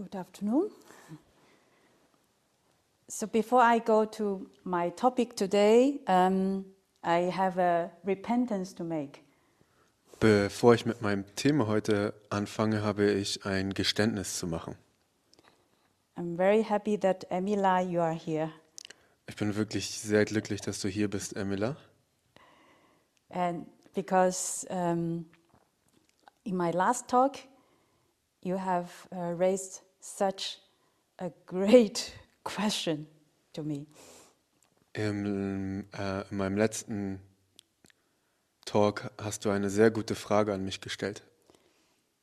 Good afternoon. So before I go to my topic today, um, I have a repentance to make. Bevor ich mit meinem Thema heute anfange, habe ich ein Geständnis zu machen. I'm very happy that Emila, you are here. Ich bin wirklich sehr glücklich, dass du hier bist, Emila. And because um, in my last talk, you have uh, raised such a great question to me. Im, äh, in meinem letzten Talk hast du eine sehr gute Frage an mich gestellt.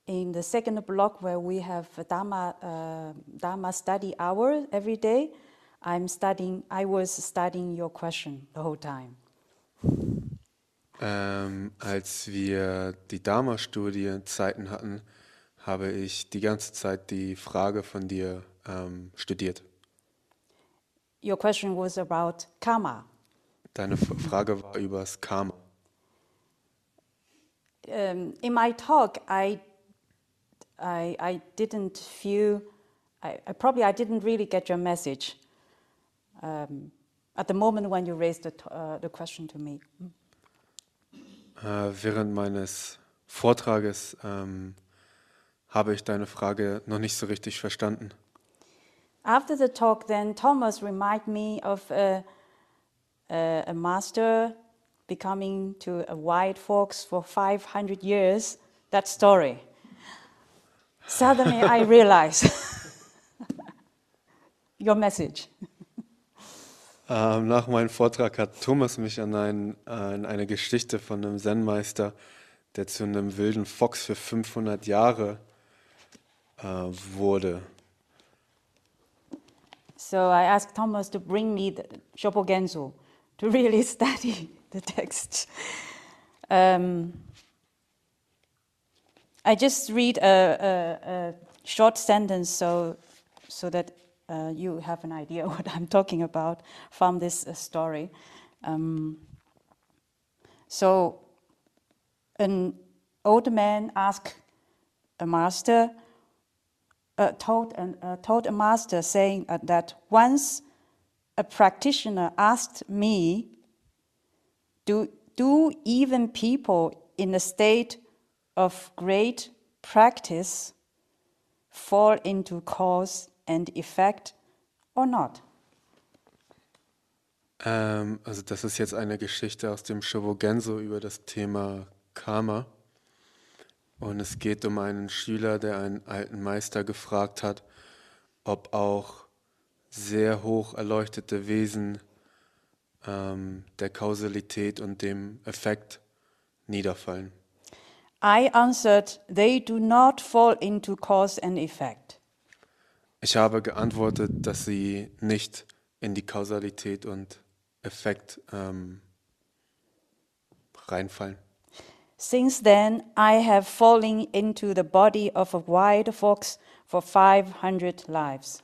In the second block, where we have Dharma, uh, Dharma study hour every day, I'm studying, I was studying your question the whole time. Ähm, als wir die Dharma-Studie Zeiten hatten, habe ich die ganze Zeit die Frage von dir ähm, studiert. Your question was about karma. Deine F Frage war über das Karma. Um, in my talk, I, I, I didn't feel, I, I probably I didn't really get your message um, at the moment when you raised the, uh, the question to me. Äh, während meines Vortrages ähm, habe ich deine Frage noch nicht so richtig verstanden. After the talk, then Thomas reminded me of a, a, a master becoming to a white fox for 500 years, that story. Suddenly I realized your message. Ähm, nach meinem Vortrag hat Thomas mich an, ein, an eine Geschichte von einem Zen-Meister, der zu einem wilden Fox für 500 Jahre äh, wurde. So I asked Thomas to bring me the Shobogenzo to really study the text. Um, I just read a, a, a short sentence so, so that uh, you have an idea what I'm talking about from this uh, story. Um, so, an old man asked a master, uh, told, uh, told a master saying uh, that once a practitioner asked me, do, do even people in a state of great practice fall into cause and effect or not? Ähm, also das ist jetzt eine Geschichte aus dem Shobogenzo über das Thema Karma. Und es geht um einen Schüler, der einen alten Meister gefragt hat, ob auch sehr hoch erleuchtete Wesen ähm, der Kausalität und dem Effekt niederfallen. I answered, they do not fall into cause and effect. Ich habe geantwortet, dass sie nicht in die Kausalität und Effekt ähm, reinfallen. Since then, I have fallen into the body of a wild fox for 500 lives.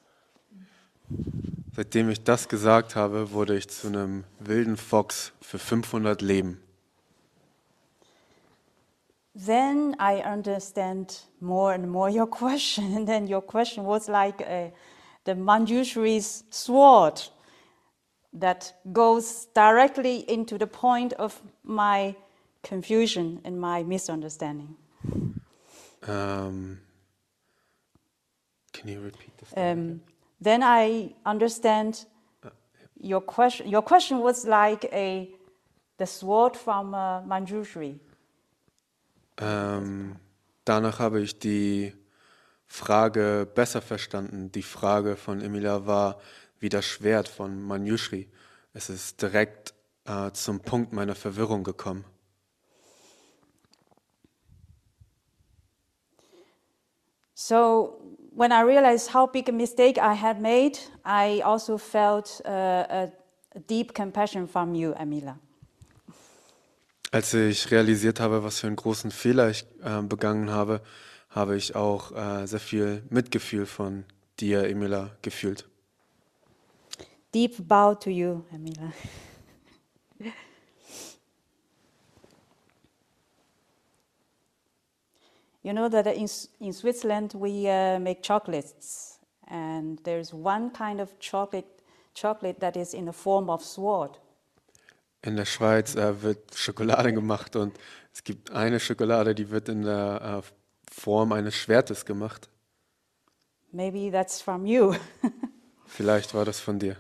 Seitdem ich das gesagt habe, wurde ich zu einem wilden Fox für 500 Leben. Then I understand more and more your question. And then your question was like a, the Manjushri's sword that goes directly into the point of my confusion and my misunderstanding. Ähm, can you repeat this? Um, then I understand your question. Your question was like a the sword from uh, Manjushri. Ähm, danach habe ich die Frage besser verstanden. Die Frage von Emilia war wie das Schwert von Manjushri. Es ist direkt äh, zum Punkt meiner Verwirrung gekommen. So when I realized how big a mistake I had made, I also felt uh, a, deep compassion from you, Amila. Als ich realisiert habe, was für einen großen Fehler ich äh, begangen habe, habe ich auch äh, sehr viel Mitgefühl von dir, Emila, gefühlt. Deep bow to you, Amila. You know that in, in Switzerland we uh, make chocolates, and there's one kind of chocolate, chocolate that is in the form of sword. In der Schweiz äh, wird Schokolade gemacht und es gibt eine Schokolade, die wird in der äh, Form eines Schwertes gemacht. Maybe that's from you. Vielleicht war das von dir.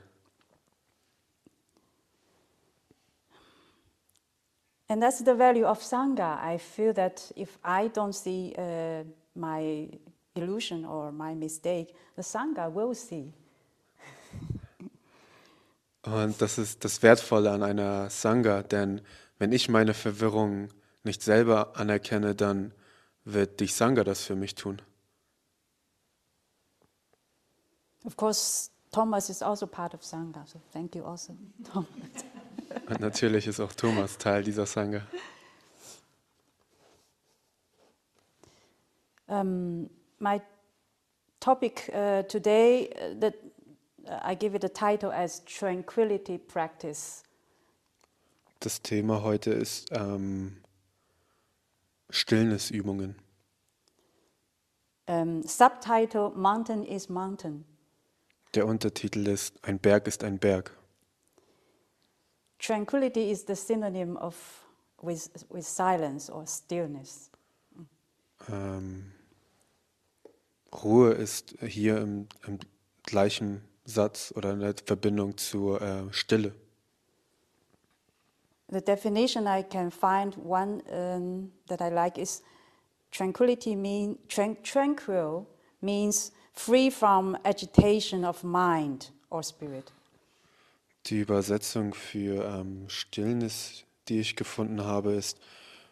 And that's the value of Sangha. I feel that if I don't see uh, my illusion or my mistake, the Sangha will see. Und das ist das Wertvolle an einer Sangha, denn wenn ich meine Verwirrung nicht selber anerkenne, dann wird die Sangha das für mich tun. Of course, Thomas is also part of Sangha, so thank you also, Thomas. Und natürlich ist auch Thomas Teil dieser Sangha. Um, my topic uh, today, uh, that uh, I give it a title as tranquility practice. Das Thema heute ist ähm, Stillnisübungen. Um, subtitle: Mountain is mountain. Der Untertitel ist Ein Berg ist ein Berg. Tranquility is the synonym of with, with silence or stillness. Ähm, Ruhe ist hier im, im gleichen Satz oder in der Verbindung zur äh, Stille. The definition I can find one um, that I like is tranquility mean tran- tranquil means free from agitation of mind or spirit. Die Übersetzung für ähm, Stillnis, die ich gefunden habe, ist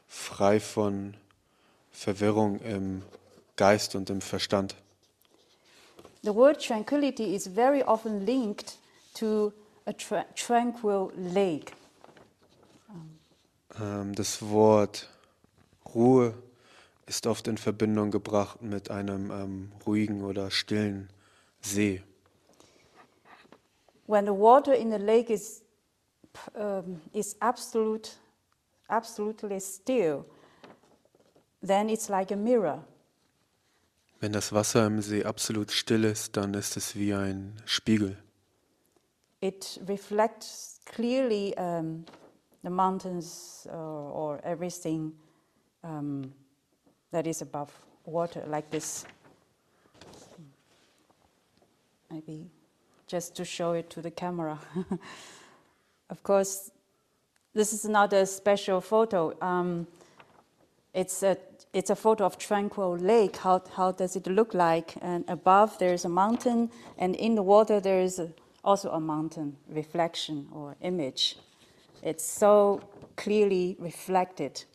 frei von Verwirrung im Geist und im Verstand. The word tranquility is very often linked to a tra- tranquil lake. Ähm, das Wort Ruhe ist oft in Verbindung gebracht mit einem ähm, ruhigen oder stillen See. When the water in the lake is um, is absolute, absolutely still, then it's like a mirror. Wenn das Wasser im See absolut still ist, dann ist es wie ein Spiegel. It reflects clearly um, the mountains uh, or everything um, that is above water, like this. Maybe just to show it to the camera. of course, this is not a special photo. Um, it's a it's a photo of tranquil lake. How how does it look like? And above there is a mountain, and in the water there is a, also a mountain reflection or image. It's so clearly reflected.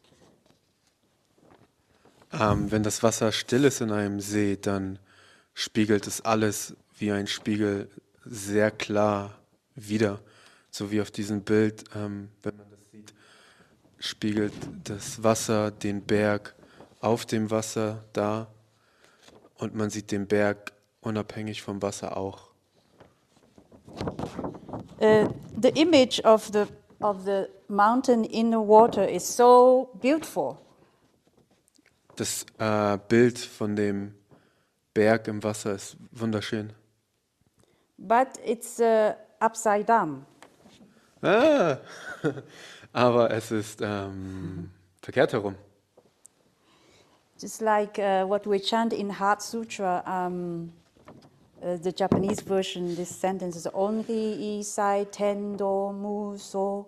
Ähm, wenn das Wasser still ist in einem See, dann spiegelt es alles wie ein Spiegel sehr klar wider. So wie auf diesem Bild, ähm, wenn man das sieht, spiegelt das Wasser den Berg auf dem Wasser da und man sieht den Berg unabhängig vom Wasser auch. Uh, the image of the of the mountain in the water is so beautiful. Das äh, Bild von dem Berg im Wasser ist wunderschön. But it's uh, upside down. Ah, aber es ist ähm, verkehrt herum. Just like uh, what we chant in Heart Sutra, um, uh, the Japanese version, this sentence is only isai tendo muso.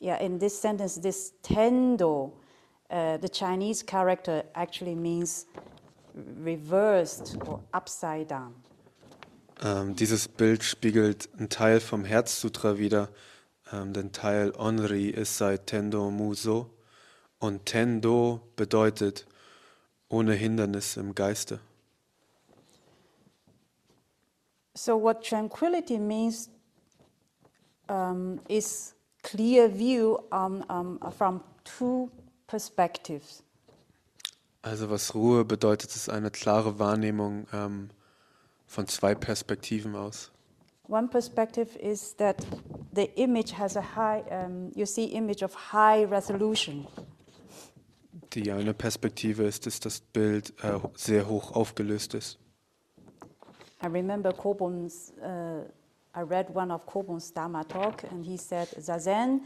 Yeah, in this sentence, this tendo, uh, the Chinese character actually means reversed or upside down. Ähm, dieses Bild spiegelt einen Teil vom Herzsutra wider. Ähm, den Teil Onri ist seit Tendo Muso. Und Tendo bedeutet ohne Hindernis im Geiste. So, what tranquility means um, is clear view um, um, from two perspectives. Also was Ruhe bedeutet, ist eine klare Wahrnehmung ähm, von zwei Perspektiven aus. One perspective is that the image has a high, um, you see image of high resolution. Die eine Perspektive ist, dass das Bild äh, sehr hoch aufgelöst ist. I remember Kobun's, uh, I read one of Kobun's Dharma talk, and he said Zazen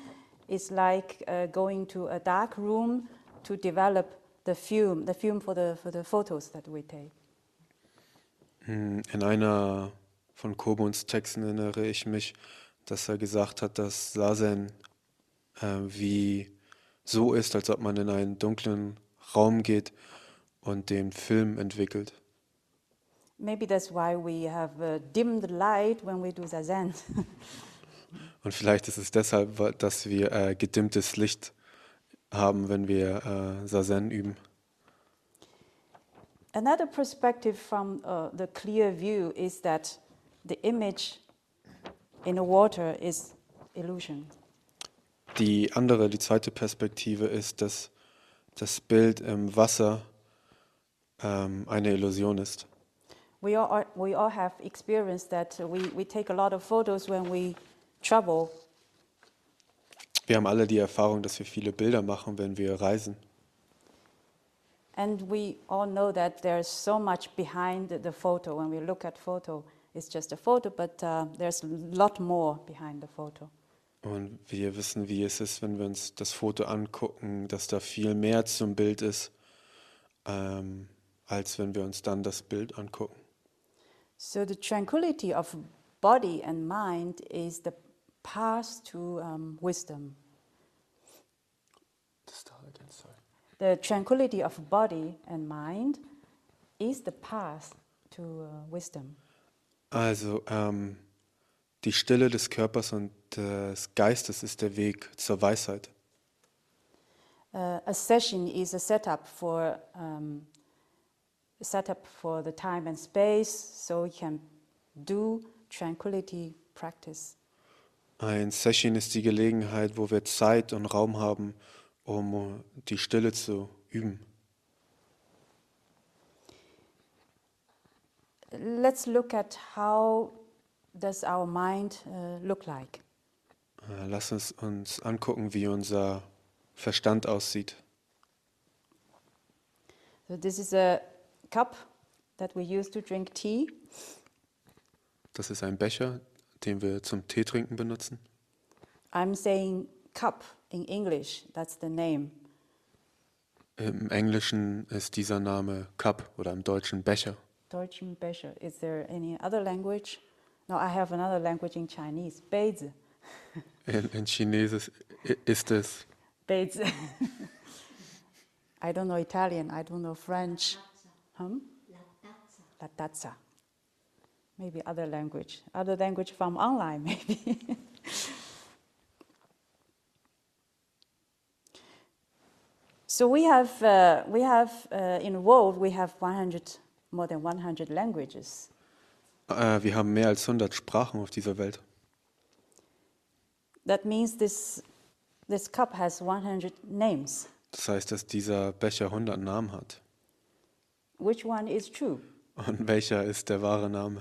is like uh, going to a dark room to develop the film, the film for the, for the photos that we take. Hm, In einer von Kobuns Texten erinnere ich mich, dass er gesagt hat, dass Sazen äh, wie so ist, als ob man in einen dunklen Raum geht und den Film entwickelt. Maybe that's why we have uh, dimmed light when we do Zazen. Und vielleicht ist es deshalb, dass wir äh, gedimmtes Licht haben, wenn wir äh, Sazen üben. Another perspective from uh, the clear view is that the image in the water is illusion. Die andere, die zweite Perspektive ist, dass das Bild im Wasser ähm, eine Illusion ist. We all, we all have experienced that uh, we, we take a lot of photos when we travel, Wir haben alle die Erfahrung, dass wir viele Bilder machen, wenn wir reisen. And we all know that there's so much behind the photo. When we look at photo, it's just a photo, but uh, there's a lot more behind the photo. Und wir wissen, wie es ist, wenn wir uns das Foto angucken, dass da viel mehr zum Bild ist, ähm, als wenn wir uns dann das Bild angucken. So the tranquility of body and mind is the path to um, wisdom. The tranquility of body and mind is the path to uh, wisdom. Also ähm, die Stille des Körpers und des Geistes ist der Weg zur Weisheit. Uh, a session is a setup for um, a setup for the time and space, so we can do tranquility practice. Ein Session ist die Gelegenheit, wo wir Zeit und Raum haben, um die Stille zu üben. Let's look at how does our mind uh, look like. Äh, Lass uns uns angucken, wie unser Verstand aussieht. So this is a cup that we use to drink tea. Das ist ein Becher, den wir zum Tee trinken benutzen. I'm saying cup in English, that's the name. Im Englischen ist dieser Name Cup oder im Deutschen Becher. Deutschen Becher. Is there any other language? No, I have another language in Chinese. Beiz. in, in Chinesisch ist es. Beiz. I don't know Italian. I don't know French. Hmm? La tazza. Maybe other language. Other language from online, maybe. So we have, uh, we have uh, in the world, we have 100, more than 100 languages. Äh, wir haben mehr als 100 Sprachen auf dieser Welt. That means this, this cup has 100 names. Das heißt, dass dieser Becher 100 Namen hat. Which one is true? Und welcher ist der wahre Name?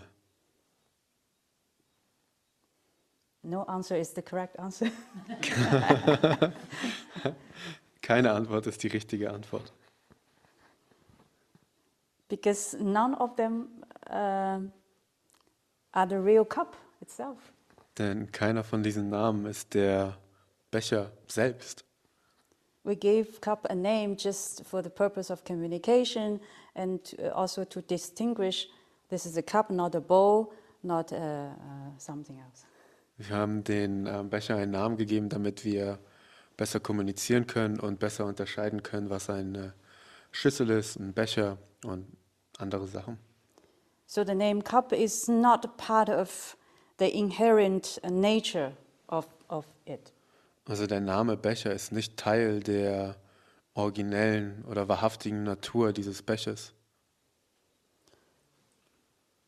No answer is the correct answer. Keine Antwort ist die richtige Antwort. because none of them uh, are the real cup itself. Denn keiner von diesen Namen ist der Becher selbst. We gave cup a name just for the purpose of communication and also to distinguish this is a cup, not a bowl, not uh, uh, something else. Wir haben den äh, Becher einen Namen gegeben, damit wir besser kommunizieren können und besser unterscheiden können, was eine Schüssel ist, ein Becher und andere Sachen. So the name cup is not part of the inherent uh, nature of, of it. Also der Name Becher ist nicht Teil der originellen oder wahrhaftigen Natur dieses Bechers.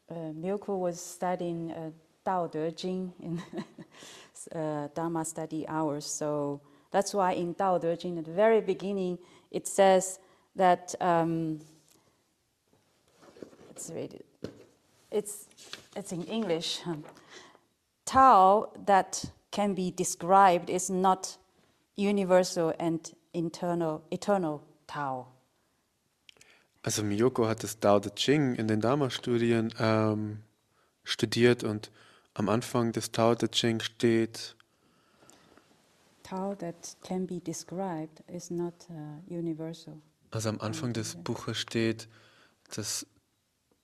Uh, Milko was studying uh, Dao De Jing in uh, Dharma study hours. So that's why in Dao De Jing, at the very beginning, it says that um, it's, read, it's, it's in English. Tao that can be described is not universal and internal, eternal Tao? Also Miyoko hat das Tao Te Ching in den Dharma-Studien ähm, studiert und am Anfang des Tao Te Ching steht, Tao that can be described is not uh, universal. also am Anfang des Buches steht, dass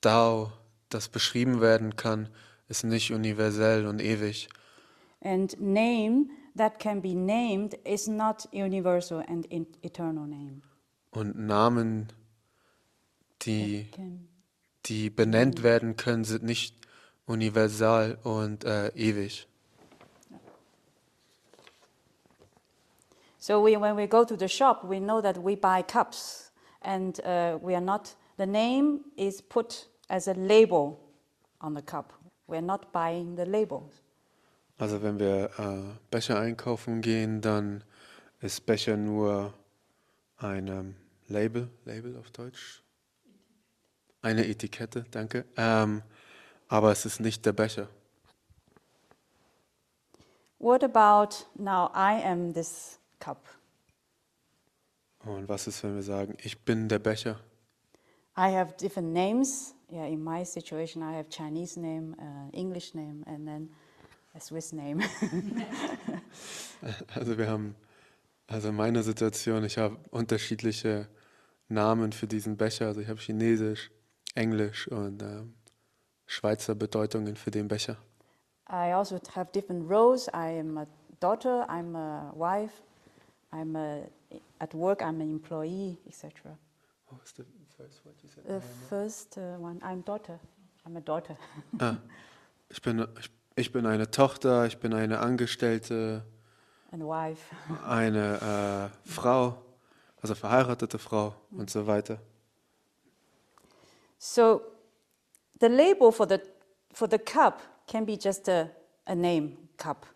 Tao, das beschrieben werden kann, ist nicht universell und ewig. And name that can be named is not universal and eternal name. Und Namen, die, die benannt werden können, sind nicht universal und äh, ewig. So we, when we go to the shop, we know that we buy cups, and uh, we are not. The name is put as a label on the cup. We are not buying the label. Also wenn wir äh, Becher einkaufen gehen, dann ist Becher nur ein ähm, Label, Label auf Deutsch? Eine Etikette, danke. Ähm, aber es ist nicht der Becher. What about now? I am this cup. Und was ist, wenn wir sagen, ich bin der Becher? I have different names. Yeah, in my situation, I have Chinese name, uh, English name, and then a Swiss name. Also wir haben, also in meiner Situation, ich habe unterschiedliche Namen für diesen Becher. Also ich habe Chinesisch, Englisch und ähm, Schweizer Bedeutungen für den Becher. I also have different roles. I am a daughter. I'm a wife. I'm a, at work. I'm an employee, etc. What was the first word you said? The first uh, one, I'm daughter. I'm a daughter. Ah, ich bin, ich, ich bin eine Tochter, ich bin eine Angestellte, and wife. eine äh, Frau, also verheiratete Frau und so weiter. So the label for the, for the cup can be just a, a name, cup.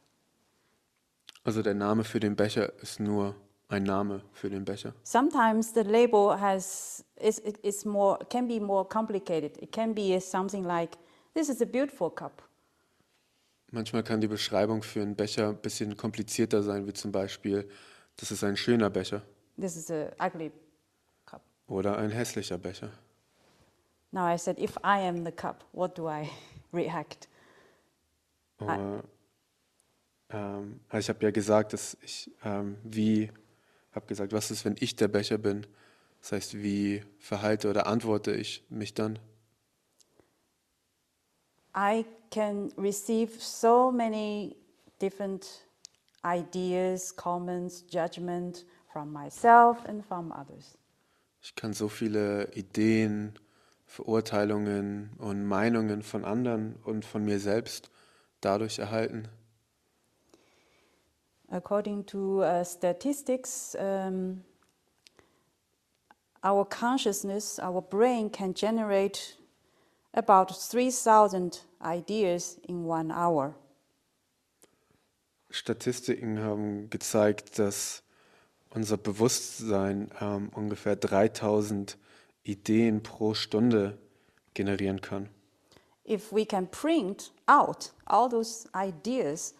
Also der Name für den Becher ist nur ein Name für den Becher. Sometimes the label has is, is more can be more complicated. It can be something like this is a beautiful cup. Manchmal kann die Beschreibung für einen Becher ein bisschen komplizierter sein, wie zum Beispiel, das ist ein schöner Becher This is a ugly cup. oder ein hässlicher Becher. Now I said if I am the cup, what do I react? Äh, ähm, also ich habe ja gesagt, dass ich ähm, wie, habe gesagt, was ist, wenn ich der Becher bin? Das heißt, wie verhalte oder antworte ich mich dann? I can receive so many different ideas, comments, judgment from myself and from others. Ich kann so viele Ideen, Verurteilungen und Meinungen von anderen und von mir selbst dadurch erhalten. According to uh, statistics, um, our consciousness, our brain can generate about 3,000 ideas in one hour. Statistiken haben gezeigt, dass unser Bewusstsein ähm, ungefähr 3000 Ideen pro Stunde generieren kann. If we can print out all those ideas,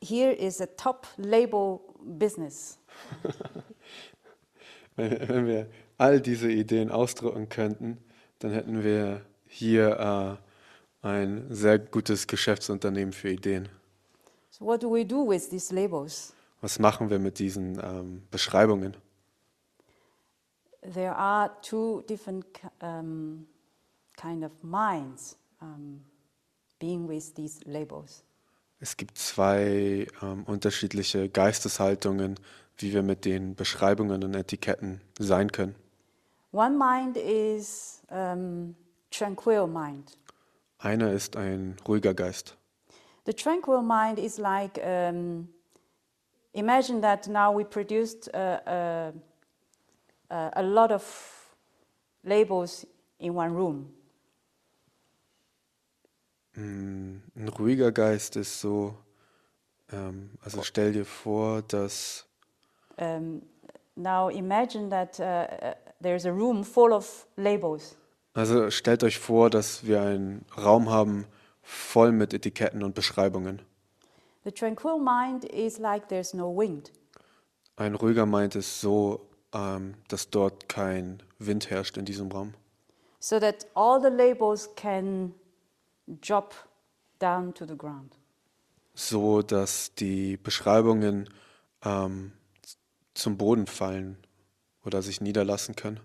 here is a top label business. Wenn, wenn wir all diese Ideen ausdrucken könnten, dann hätten wir hier äh, ein sehr gutes Geschäftsunternehmen für Ideen. So, what do we do with these labels? Was machen wir mit diesen ähm, Beschreibungen? There are two different um, kind of minds um, being with these labels. Es gibt zwei ähm, unterschiedliche Geisteshaltungen, wie wir mit den Beschreibungen und Etiketten sein können. One mind is um, tranquil mind. Einer ist ein ruhiger Geist. The tranquil mind is like um, imagine that now we produced a, a, a, a lot of labels in one room. Ein ruhiger Geist ist so, ähm, also stell dir vor, dass Um, now imagine that uh, there's a room full of labels. Also stellt euch vor, dass wir einen Raum haben voll mit Etiketten und Beschreibungen. The tranquil mind is like there's no wind. Ein ruhiger meint es so, ähm, dass dort kein Wind herrscht in diesem Raum, so that all the labels can drop down to the ground. so dass die Beschreibungen ähm, zum Boden fallen oder sich niederlassen können.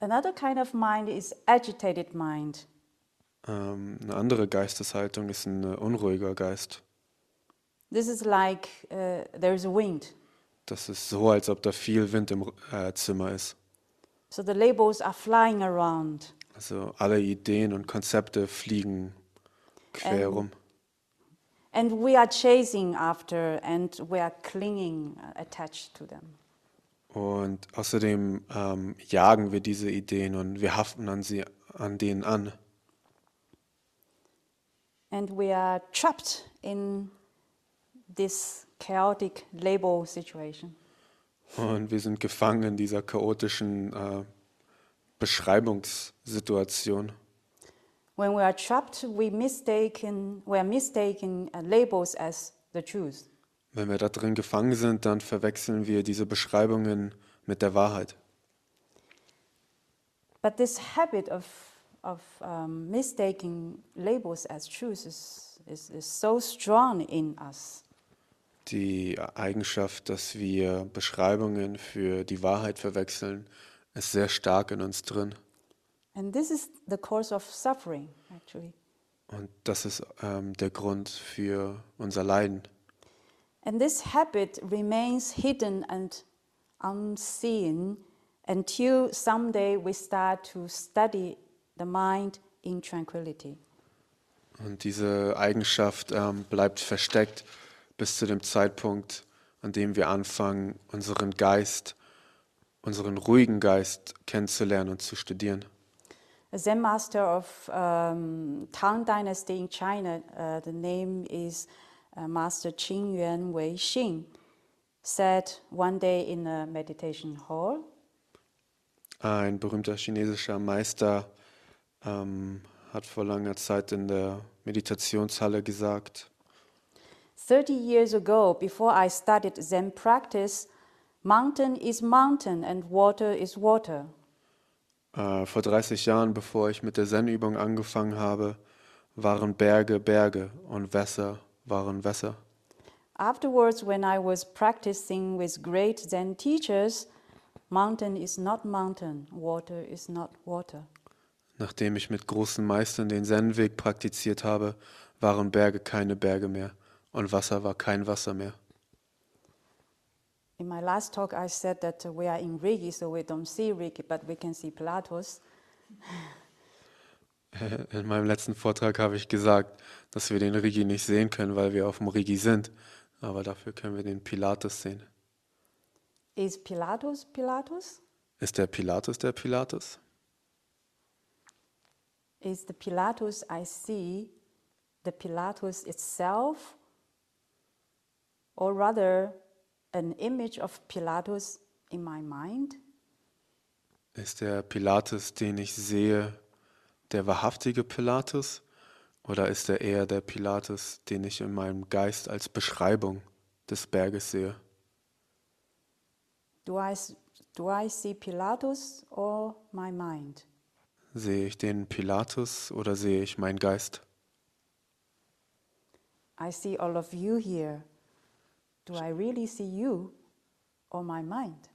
Another kind of mind is agitated mind. Ähm, eine andere Geisteshaltung ist ein äh, unruhiger Geist. This is like uh, there's wind, Das ist so, als ob da viel Wind im äh, Zimmer ist. so the labels are flying around. Also alle Ideen und Konzepte fliegen quer Ähm, rum. And we are chasing after and we are clinging, uh, attached to them. Und außerdem ähm, jagen wir diese Ideen und wir haften an, sie, an denen an. And we are trapped in this chaotic label situation. Und wir sind gefangen in dieser chaotischen äh, Beschreibungssituation. When we are trapped, we mistaken, we are mistaking uh, labels as the truth. Wenn wir da drin gefangen sind, dann verwechseln wir diese Beschreibungen mit der Wahrheit. But this habit of, of um, mistaking labels as truth is, is, is so strong in us. Die Eigenschaft, dass wir Beschreibungen für die Wahrheit verwechseln, ist sehr stark in uns drin. And this is the cause of suffering, actually. Und das ist ähm, der Grund für unser Leiden. And this habit remains hidden and unseen until someday we start to study the mind in tranquility. Und diese Eigenschaft ähm, bleibt versteckt bis zu dem Zeitpunkt, an dem wir anfangen, unseren Geist, unseren ruhigen Geist kennenzulernen und zu studieren. A Zen master of um, Tang Dynasty in China, uh, the name is uh, Master Qingyuan Wei Xin, said one day in a meditation hall, Ein berühmter chinesischer Meister ähm, hat vor langer Zeit in der Meditationshalle gesagt, 30 years ago, before I started Zen practice, mountain is mountain and water is water. äh, vor 30 Jahren, bevor ich mit der Zen-Übung angefangen habe, waren Berge Berge und Wässer waren Wässer. Afterwards, when I was practicing with great Zen teachers, mountain is not mountain, water is not water. Nachdem ich mit großen Meistern den Zen-Weg praktiziert habe, waren Berge keine Berge mehr und Wasser war kein Wasser mehr. In my last talk, I said that we are in Rigi, so we don't see Rigi, but we can see Pilatus. In meinem letzten Vortrag habe ich gesagt, dass wir den Rigi nicht sehen können, weil wir auf dem Rigi sind, aber dafür können wir den Pilatus sehen. Is Pilatus Pilatus? Ist der Pilatus der Pilatus? Is the Pilatus I see the Pilatus itself, or rather an image of Pilatus in my mind? Ist der Pilatus, den ich sehe, der wahrhaftige Pilatus? Oder ist er eher der Pilatus, den ich in meinem Geist als Beschreibung des Berges sehe? Do I, do I see Pilatus or my mind? Sehe ich den Pilatus oder sehe ich meinen Geist? I see all of you here. Do I really see you or my mind?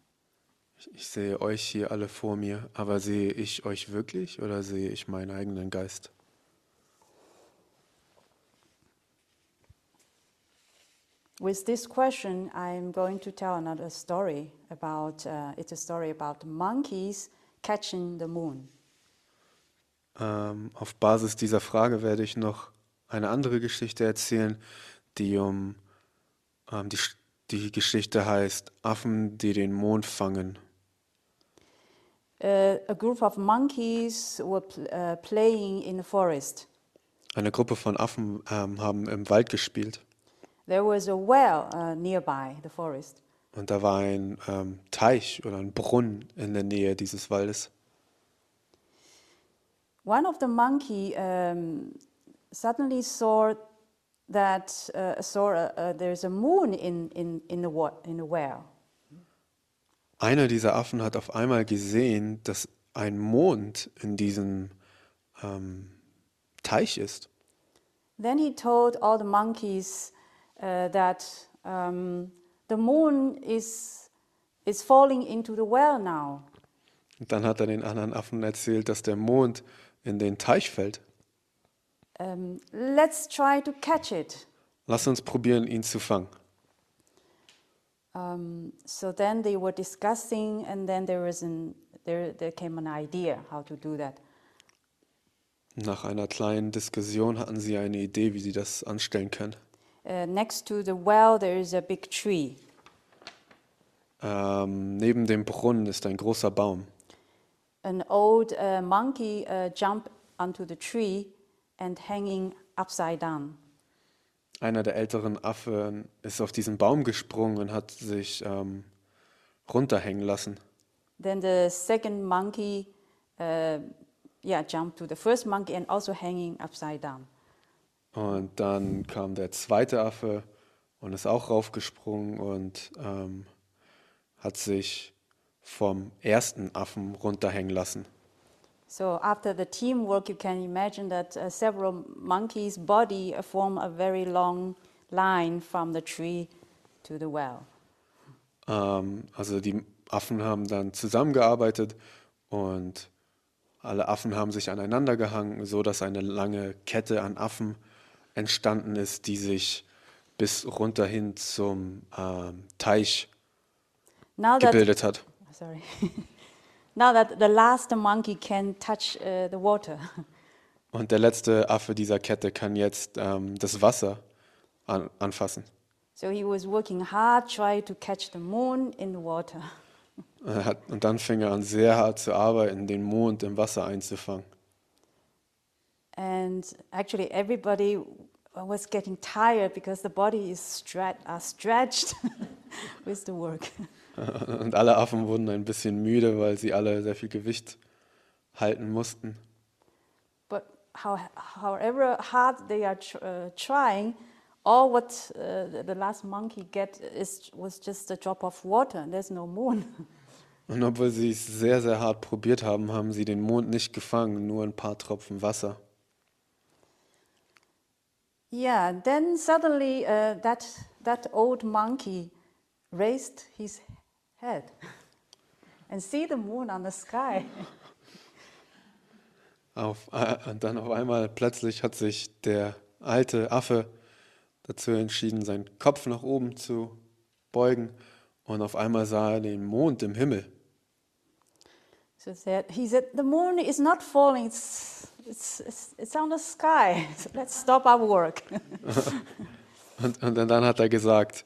Ich- sehe euch hier alle vor mir, aber sehe ich euch wirklich oder sehe ich meinen eigenen Geist? With this question, I'm going to tell another story about. Uh, it's a story about monkeys catching the moon. Ähm, auf Basis dieser Frage werde ich noch eine andere Geschichte erzählen, die um ähm, die, die Geschichte heißt Affen, die den Mond fangen. Uh, a group of monkeys were pl- uh, playing in the forest. Eine Gruppe von Affen ähm, haben im Wald gespielt There was a well uh, nearby the forest. und da war ein ähm, Teich oder ein Brunnen in der Nähe dieses Waldes. One of the monkey um, suddenly saw that uh, saw uh, uh, there's a moon in, in, in, the in the well. Einer dieser Affen hat auf einmal gesehen, dass ein Mond in diesem ähm, Teich ist. Then he told all the monkeys uh, that um, the moon is, is falling into the well now. Und dann hat er den anderen Affen erzählt, dass der Mond in den Teich fällt. Um, let's try to catch it. Lass uns probieren, ihn zu fangen. Um, so then they were discussing, and then there was an there there came an idea how to do that. Nach einer kleinen Diskussion hatten sie eine Idee, wie sie das anstellen können. Uh, next to the well, there is a big tree. Ähm, neben dem Brunnen ist ein großer Baum. An old uh, monkey uh, jumped onto the tree and hanging upside down. Einer der älteren Affen ist auf diesen Baum gesprungen und hat sich ähm, runterhängen lassen. Then the second monkey, uh, yeah, jumped to the first monkey and also hanging upside down. Und dann kam der zweite Affe und ist auch raufgesprungen und ähm, hat sich vom ersten Affen runterhängen lassen. So after the teamwork, you can imagine that uh, several monkeys' body uh, form a very long line from the tree to the well. Ähm, also die Affen haben dann zusammengearbeitet und alle Affen haben sich aneinander gehangen, so dass eine lange Kette an Affen entstanden ist, die sich bis runter hin zum ähm, Teich Now that gebildet hat. sorry, now that the last monkey can touch uh, the water, Und der letzte Affe dieser Kette kann jetzt ähm, das Wasser an, anfassen. so he was working hard, trying to catch the moon in the water. Er und dann fing er an, sehr hart zu arbeiten, den Mond im Wasser einzufangen. And actually, everybody was getting tired because the body is stre- uh, stretched with the work. Und alle Affen wurden ein bisschen müde, weil sie alle sehr viel Gewicht halten mussten. But how, however hard they are uh, trying, all what uh, the- the last monkey get is was just a drop of water. There's no moon. Und obwohl sie es sehr, sehr hart probiert haben, haben sie den Mond nicht gefangen, nur ein paar Tropfen Wasser. yeah. Then suddenly, uh, that that old monkey raised his head and see the moon on the sky. Auf, äh, und dann auf einmal plötzlich hat sich der alte Affe dazu entschieden, seinen Kopf nach oben zu beugen. Und auf einmal sah er den Mond im Himmel. So said, he said, the moon is not falling, it's, it's, it's, it's on the sky. So let's stop our work. Und, und dann hat er gesagt,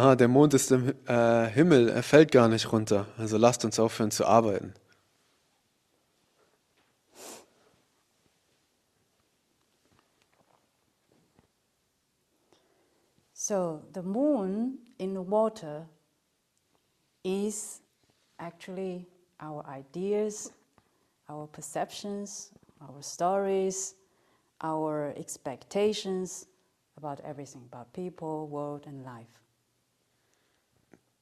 ah, der Mond ist im äh, Himmel, er fällt gar nicht runter. Also lasst uns aufhören zu arbeiten. so the moon in the water is actually our ideas, our perceptions, our stories, our expectations about everything, about people, world, and life.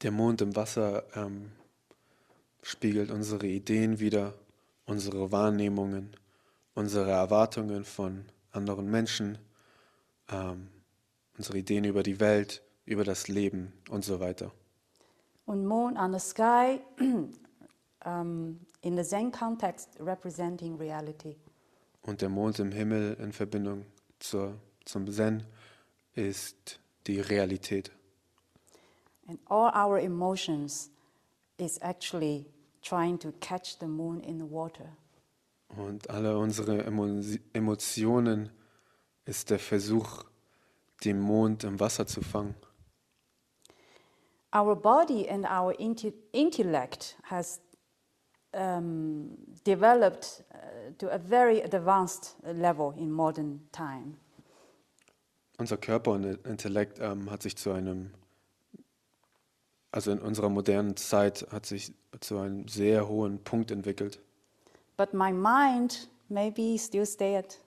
Der Mond im Wasser ähm, spiegelt unsere Ideen wider, unsere Wahrnehmungen, unsere Erwartungen von anderen Menschen, ähm, unsere Ideen über die Welt, über das Leben und so weiter. Und moon on the sky, um, in the Zen context, representing reality. Und der Mond im Himmel in Verbindung zur, zum Zen ist die Realität. And all our emotions is actually trying to catch the moon in the water. Und alle unsere Emo Emotionen ist der Versuch, den Mond im Wasser zu fangen. Our body and our inte- intellect has um, developed uh, to a very advanced level in modern time. Unser Körper und Intellekt ähm, hat sich zu einem, also in unserer modernen Zeit, hat sich zu einem sehr hohen Punkt entwickelt. But my mind maybe still stay at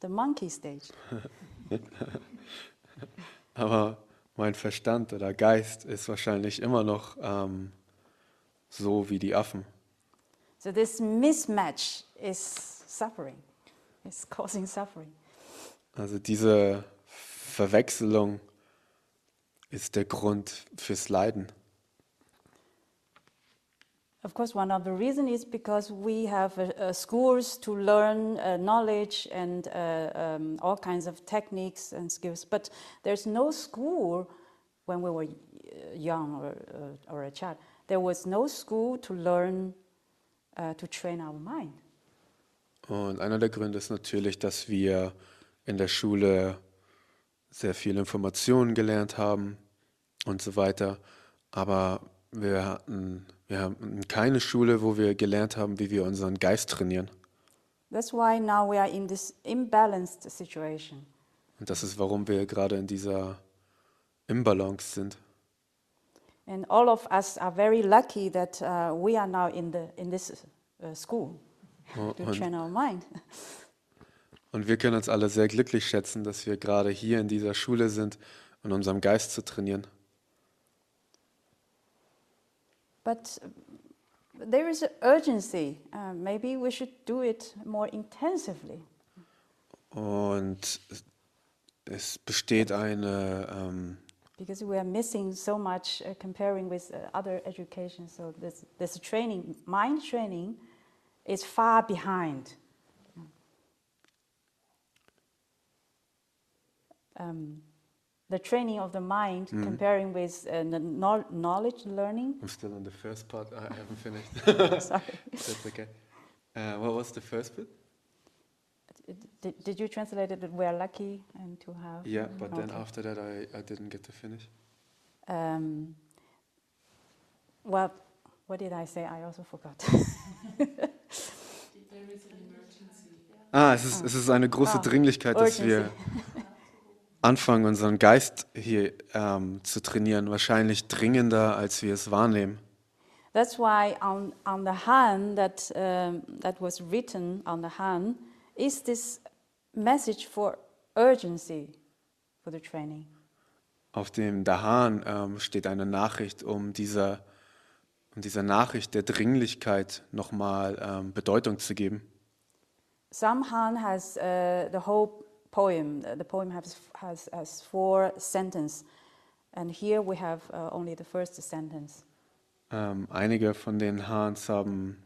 the monkey stage. Aber mein Verstand oder Geist ist wahrscheinlich immer noch ähm, so wie die Affen. So this mismatch is suffering. It's causing suffering. Also diese Verwechslung ist der Grund fürs Leiden. Of course, one of the reasons is because we have uh, uh, schools to learn uh, knowledge and uh, um, all kinds of techniques and skills. But there's no school when we were uh, young or, uh, or a child. There was no school to learn to train our mind. Und einer der Gründe ist natürlich, dass wir in der Schule sehr viel Informationen gelernt haben und so weiter. Aber wir hatten, wir hatten keine Schule, wo wir gelernt haben, wie wir unseren Geist trainieren. That's why now we are in this imbalanced situation. Und das ist, warum wir gerade in dieser Imbalance sind. And all of us are very lucky that uh, we are now in, the, in this uh, school Oh, to Und, train our mind. und wir können uns alle sehr glücklich schätzen, dass wir gerade hier in dieser Schule sind, um unserem Geist zu trainieren. But uh, there is an urgency. Uh, maybe we should do it more intensively. Und es besteht eine, ähm, Because we are missing so much uh, comparing with uh, other education. So this, this training, mind training, is far behind. Um, the training of the mind, comparing with uh, the knowl- knowledge learning. I'm still in the first part. I haven't finished. Sorry, That's okay. Uh, what was the first bit? did, did you translate it? We are lucky and to have. Yeah, but then after that, I, I didn't get to finish. Um, well, what did I say? I also forgot. Ah, es ist, es ist eine große Ah, Dringlichkeit, dass wir urgency. Anfangen, unseren Geist hier ähm, zu trainieren. Wahrscheinlich dringender, als wir es wahrnehmen. That's why on, on the Han that, um, that was written on the Han is this message for urgency for the training. Auf dem Dahan ähm, steht eine Nachricht, um dieser, um dieser Nachricht der Dringlichkeit nochmal ähm, Bedeutung zu geben. Some Han has uh, the whole poem. The poem has, has, has four sentences, and here we have uh, only the first sentence. Ähm, einige von den Hahns haben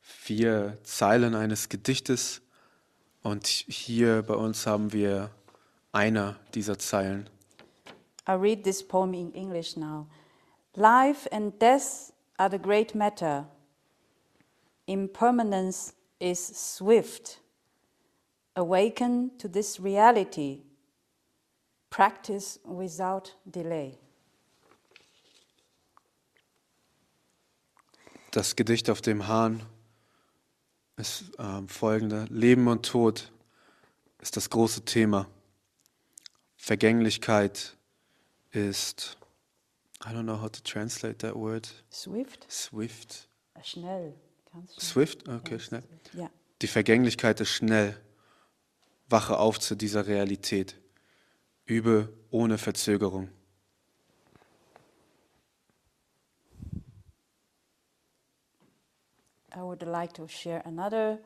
vier Zeilen eines Gedichtes und hier bei uns haben wir einer dieser Zeilen. I read this poem in English now. Life and death are the great matter. Impermanence is swift. Awaken to this reality. Practice without delay. Das Gedicht auf dem Hahn ist ähm, folgende. Leben und Tod ist das große Thema. Vergänglichkeit ist, I don't know how to translate that word, Swift? swift. Äh, Schnell. Swift? Okay, schnell. Ja. Die Vergänglichkeit ist schnell. Wache auf zu dieser Realität. Übe ohne Verzögerung. I would like to share another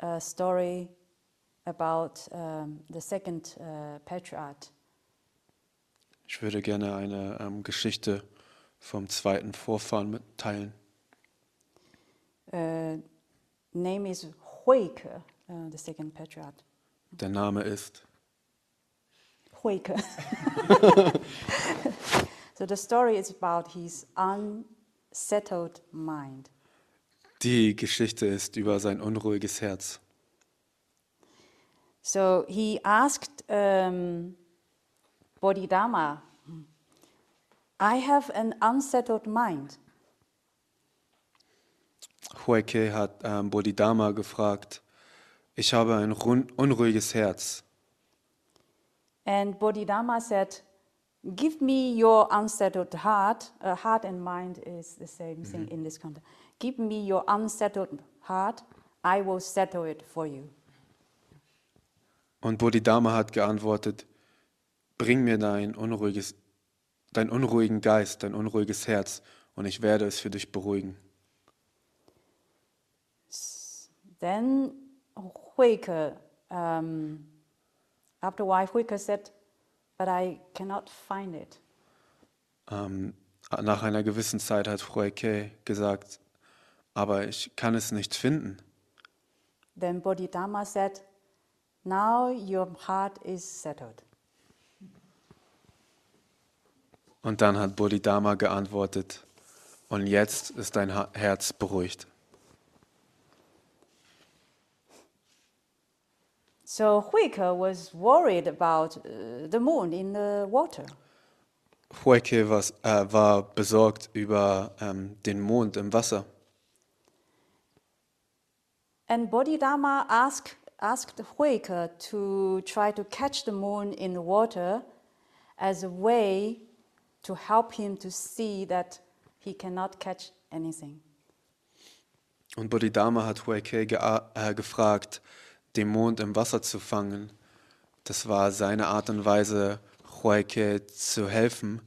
uh, story about um, the second uh, patriarch. Ich würde gerne eine ähm, Geschichte vom zweiten Vorfahren mitteilen. Uh, name is Huike, uh, the second patriarch. Der Name ist Huike. so the story is about his unsettled mind. Die Geschichte ist über sein unruhiges Herz. So he asked um, Bodhidharma, I have an unsettled mind. Huike hat ähm, Bodhidharma gefragt, ich habe ein unruhiges Herz. And Bodhidharma said, Give me your unsettled heart. Uh, heart and mind is the same thing in this context. Give me your unsettled heart. I will settle it for you. Und Bodhidharma hat geantwortet, bring mir dein unruhiges, dein unruhigen Geist, dein unruhiges Herz und ich werde es für dich beruhigen. Then Huike, um, after a while, Huike said, but I cannot find it. Ähm, nach einer gewissen Zeit hat Huike gesagt, aber ich kann es nicht finden. Then Bodhidharma said, now your heart is settled. Und dann hat Bodhidharma geantwortet, und jetzt ist dein Herz beruhigt. So Huike was worried about uh, the moon in the water. Huike was, äh, war besorgt über ähm, den Mond im Wasser. And Bodhidharma asked, asked Huike to try to catch the moon in the water as a way to help him to see that he cannot catch anything. Und Bodhidharma hat Huike äh, gefragt, den Mond im Wasser zu fangen. Das war seine Art und Weise, Huike zu helfen,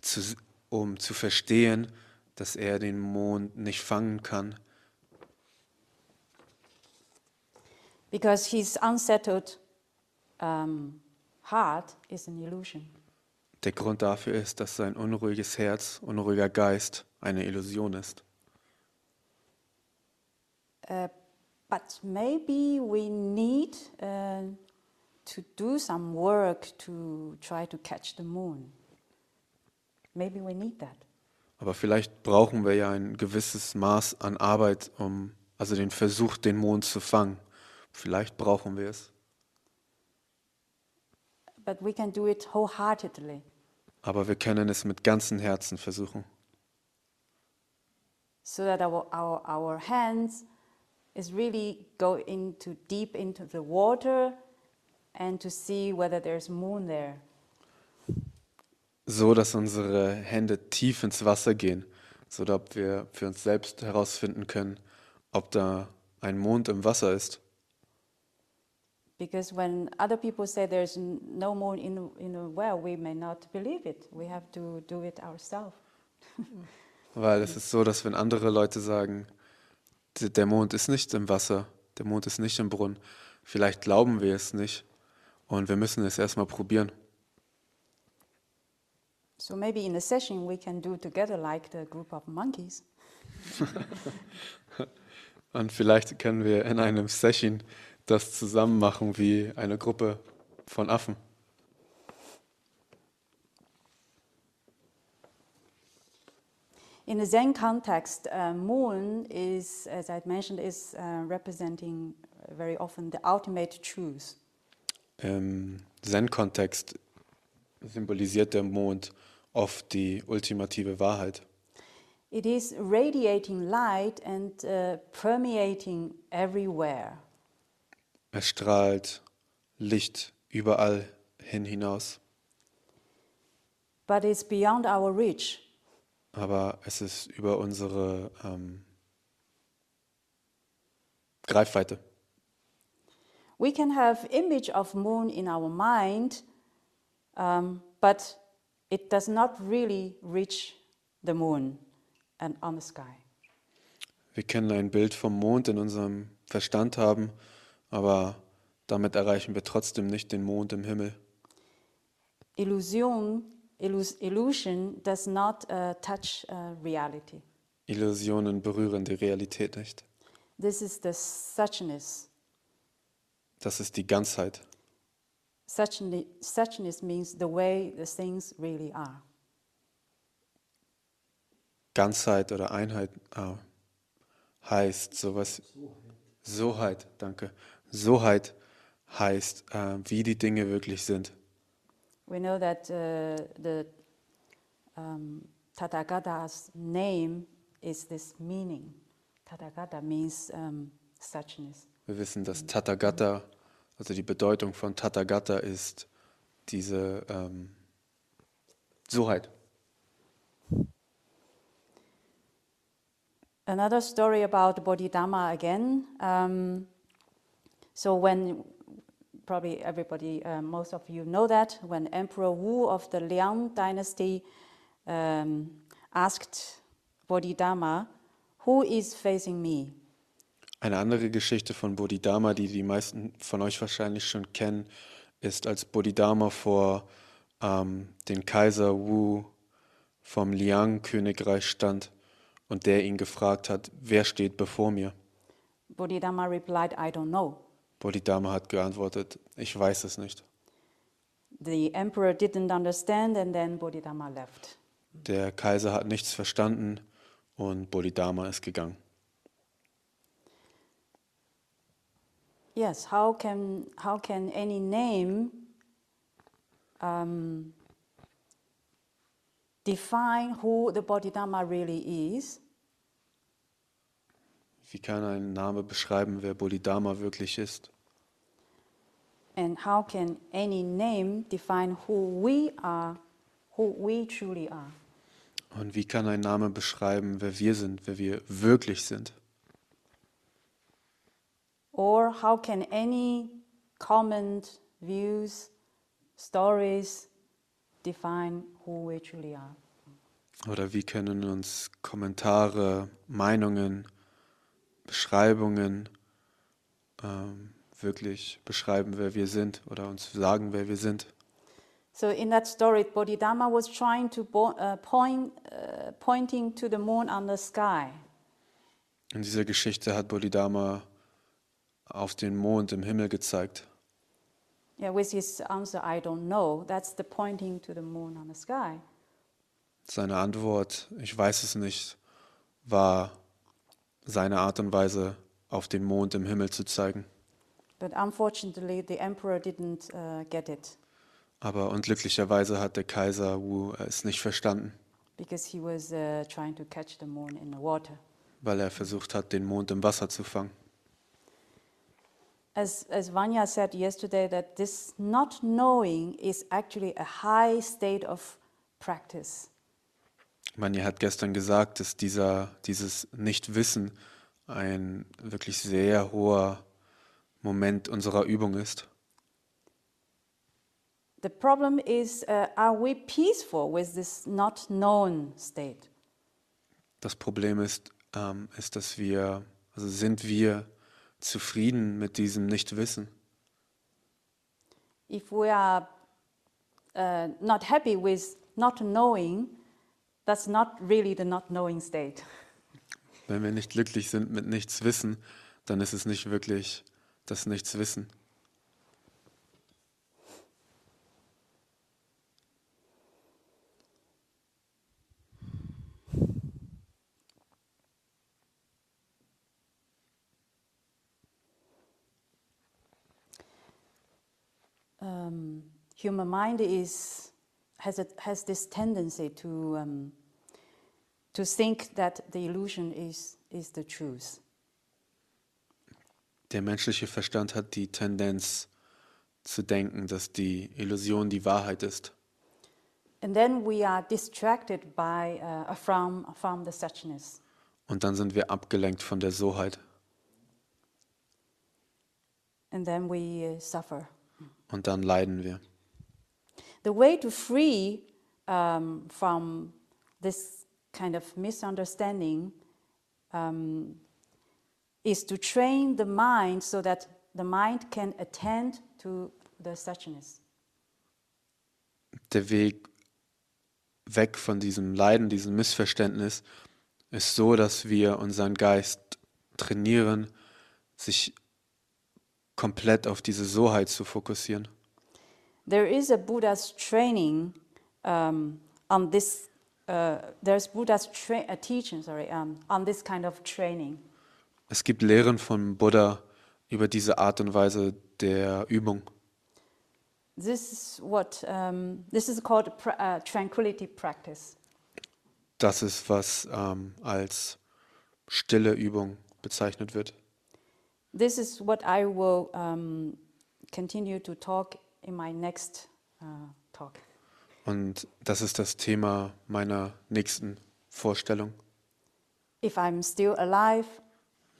zu, um zu verstehen, dass er den Mond nicht fangen kann, Because his unsettled um, heart is an illusion. Der Grund dafür ist, dass sein unruhiges Herz, unruhiger Geist eine Illusion ist. Uh, but maybe we need uh, to do some work to try to catch the moon. Maybe we need that. Aber vielleicht brauchen wir ja ein gewisses Maß an Arbeit, um also den Versuch, den Mond zu fangen. Vielleicht brauchen wir es. But we can do it wholeheartedly. Aber wir können es mit ganzem Herzen versuchen, so that our, our, our hands is really go into deep into the water and to see whether there's moon there. so dass unsere Hände tief ins Wasser gehen, so dass wir für uns selbst herausfinden können, ob da ein Mond im Wasser ist. Because when other people say there's no moon in, in the well, we may not believe it. We have to do it ourselves. Weil es ist so, dass wenn andere Leute sagen, "D- der Mond ist nicht im Wasser, der Mond ist nicht im Brunnen, vielleicht glauben wir es nicht und wir müssen es erstmal probieren. So maybe in a session we can do together like the group of monkeys. Und vielleicht können wir in einem Session das zusammen machen wie eine Gruppe von Affen. In the Zen context, uh, moon is, as I mentioned, is uh, representing very often the ultimate truth. Im Zen-Kontext symbolisiert der Mond oft die ultimative Wahrheit. It is radiating light and uh, permeating everywhere. Es strahlt Licht überall hin hinaus, But it's beyond our reach. Aber es ist über unsere ähm, Greifweite. We can have image of moon in our mind, um, but it does not really reach the moon and on the sky. Wir können ein Bild vom Mond in unserem Verstand haben, aber damit erreichen wir trotzdem nicht den Mond im Himmel. Illusion, illus- illusion does not uh, touch uh, reality. Illusionen berühren die Realität nicht. This is the suchness. Das ist die Ganzheit. Suchness means the way the things really are. Ganzheit oder Einheit ah, heißt sowas. Soheit, danke. Soheit heißt, äh, wie die Dinge wirklich sind. We know that uh, the um, Tathagata's name is this meaning. Tathagata means um, suchness. Wir wissen, dass Tathagata, also die Bedeutung von Tathagata ist diese ähm, Soheit. Another story about Bodhidharma again. Um, so when probably everybody, uh, most of you know that, when Emperor Wu of the Liang dynasty um, asked Bodhidharma, Who is facing me? Eine andere Geschichte von Bodhidharma, die die meisten von euch wahrscheinlich schon kennen, ist, als Bodhidharma vor ähm, den Kaiser Wu vom Liang-Königreich stand und der ihn gefragt hat, wer steht bevor mir? Bodhidharma replied, I don't know. Bodhidharma hat geantwortet, ich weiß es nicht. The emperor didn't understand, and then Bodhidharma left. Der Kaiser hat nichts verstanden und Bodhidharma ist gegangen. Yes, how can, how can any name um, define who the Bodhidharma really is? Wie kann ein Name beschreiben, wer Bodhidharma wirklich ist? And how can any name define who we are, who we truly are? Und wie kann ein Name beschreiben, wer wir sind, wer wir wirklich sind? Or how can any comment, views, stories define who we truly are? Oder wie können uns Kommentare, Meinungen, Beschreibungen ähm, wirklich beschreiben, wer wir sind oder uns sagen, wer wir sind? So in that story, Bodhidharma was trying to bo- uh, point, uh, pointing to the moon on the sky. In dieser Geschichte hat Bodhidharma auf den Mond im Himmel gezeigt. Yeah, with his answer, I don't know. That's the pointing to the moon on the sky. Seine Antwort, ich weiß es nicht, war seine Art und Weise, auf den Mond im Himmel zu zeigen. But unfortunately, the emperor didn't uh, get it Aber unglücklicherweise hat der Kaiser Wu es nicht verstanden, because he was uh, trying to catch the moon in the water. weil er versucht hat, den Mond im Wasser zu fangen. As, as Vanya said yesterday, that this not knowing is actually a high state of practice. Manja hat gestern gesagt, dass dieser, dieses Nichtwissen ein wirklich sehr hoher Moment unserer Übung ist. The problem is, uh, are we peaceful with this not known state? Das Problem ist, ähm, ist, dass wir, also sind wir zufrieden mit diesem Nichtwissen? If we are uh, not happy with not knowing, that's not really the not knowing state. Wenn wir nicht glücklich sind mit nichts wissen, dann ist es nicht wirklich das Nichtswissen. Um, human mind is, has, a, has this tendency to, um, to think that the illusion is, is the truth. Der menschliche Verstand hat die Tendenz zu denken, dass die Illusion die Wahrheit ist. And then we are distracted by, uh, from, from the suchness. Und dann sind wir abgelenkt von der Soheit. And then we uh, suffer. Und dann leiden wir. The way to free um, from this kind of misunderstanding um, is to train the mind so that the mind can attend to the suchness. Der Weg weg von diesem Leiden, diesem Missverständnis, ist so, dass wir unseren Geist trainieren, sich komplett auf diese Soheit zu fokussieren. There is a Buddha's training um, on this. Uh, there's Buddha's uh, teaching, sorry, um, on this kind of training. Es gibt Lehren von Buddha über diese Art und Weise der Übung. This is what um, this is called pra- uh, tranquility practice. Das ist, was ähm, als stille Übung bezeichnet wird. This is what I will um, continue to talk in my next uh, talk. Und das ist das Thema meiner nächsten Vorstellung. If I'm still alive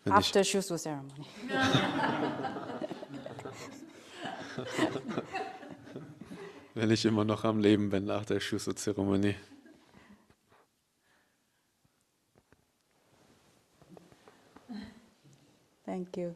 Wenn after Shusu ceremony. Wenn ich immer noch am Leben bin nach der Shusu-Zeremonie. Thank you.